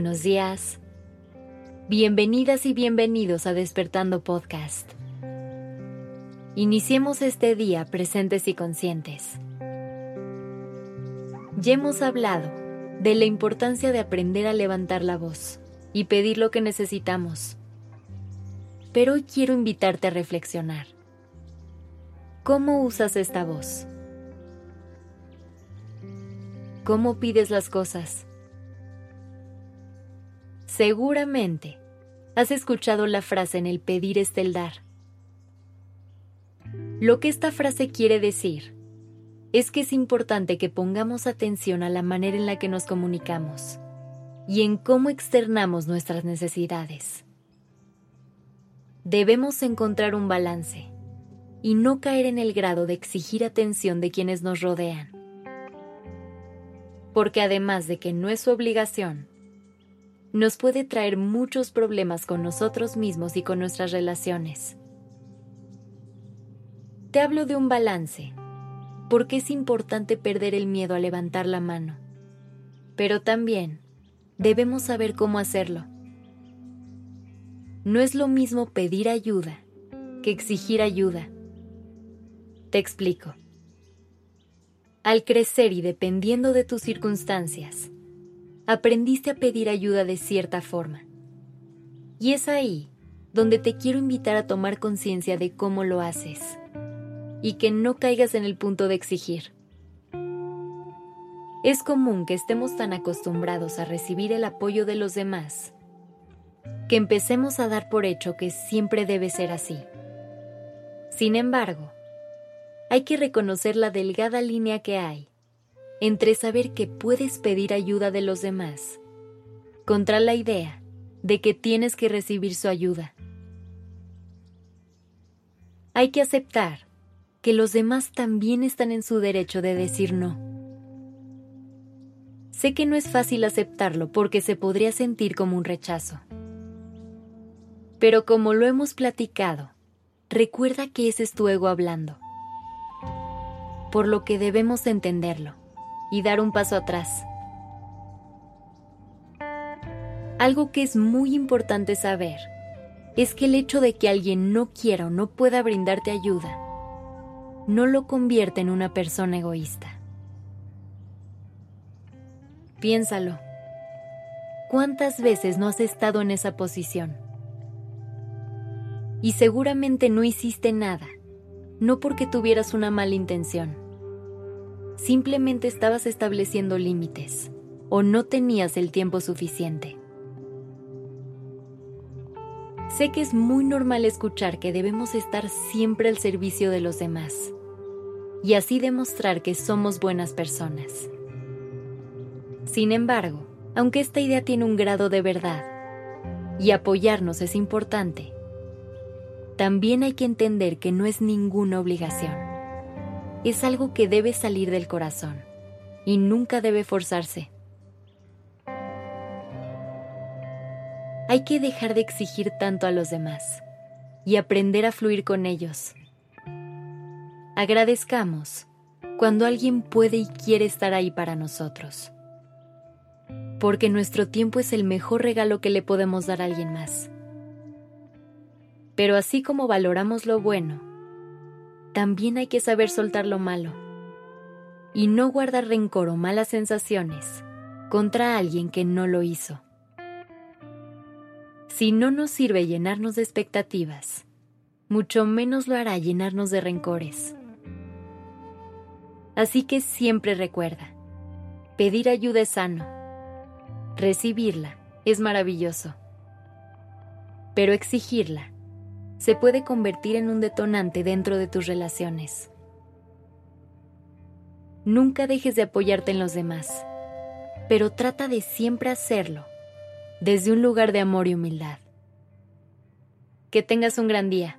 buenos días. Bienvenidas y bienvenidos a Despertando Podcast. Iniciemos este día presentes y conscientes. Ya hemos hablado de la importancia de aprender a levantar la voz y pedir lo que necesitamos. Pero hoy quiero invitarte a reflexionar. ¿Cómo usas esta voz? ¿Cómo pides las cosas? Seguramente has escuchado la frase en el pedir es el dar. Lo que esta frase quiere decir es que es importante que pongamos atención a la manera en la que nos comunicamos y en cómo externamos nuestras necesidades. Debemos encontrar un balance y no caer en el grado de exigir atención de quienes nos rodean. Porque además de que no es su obligación, nos puede traer muchos problemas con nosotros mismos y con nuestras relaciones. Te hablo de un balance, porque es importante perder el miedo a levantar la mano, pero también debemos saber cómo hacerlo. No es lo mismo pedir ayuda que exigir ayuda. Te explico. Al crecer y dependiendo de tus circunstancias, aprendiste a pedir ayuda de cierta forma. Y es ahí donde te quiero invitar a tomar conciencia de cómo lo haces y que no caigas en el punto de exigir. Es común que estemos tan acostumbrados a recibir el apoyo de los demás que empecemos a dar por hecho que siempre debe ser así. Sin embargo, hay que reconocer la delgada línea que hay entre saber que puedes pedir ayuda de los demás contra la idea de que tienes que recibir su ayuda. Hay que aceptar que los demás también están en su derecho de decir no. Sé que no es fácil aceptarlo porque se podría sentir como un rechazo. Pero como lo hemos platicado, recuerda que ese es tu ego hablando. Por lo que debemos entenderlo y dar un paso atrás. Algo que es muy importante saber es que el hecho de que alguien no quiera o no pueda brindarte ayuda no lo convierte en una persona egoísta. Piénsalo. ¿Cuántas veces no has estado en esa posición? Y seguramente no hiciste nada, no porque tuvieras una mala intención. Simplemente estabas estableciendo límites o no tenías el tiempo suficiente. Sé que es muy normal escuchar que debemos estar siempre al servicio de los demás y así demostrar que somos buenas personas. Sin embargo, aunque esta idea tiene un grado de verdad y apoyarnos es importante, también hay que entender que no es ninguna obligación. Es algo que debe salir del corazón y nunca debe forzarse. Hay que dejar de exigir tanto a los demás y aprender a fluir con ellos Agradezcamos cuando alguien puede y quiere estar ahí para nosotros. Porque nuestro tiempo es el mejor regalo que le podemos dar a alguien más. Pero así como valoramos lo bueno, también hay que saber soltar lo malo y no guardar rencor o malas sensaciones contra alguien que no lo hizo. Si no nos sirve llenarnos de expectativas, mucho menos lo hará llenarnos de rencores. Así que siempre recuerda, pedir ayuda es sano, recibirla es maravilloso, pero exigirla se puede convertir en un detonante dentro de tus relaciones. Nunca dejes de apoyarte en los demás, pero trata de siempre hacerlo desde un lugar de amor y humildad. Que tengas un gran día.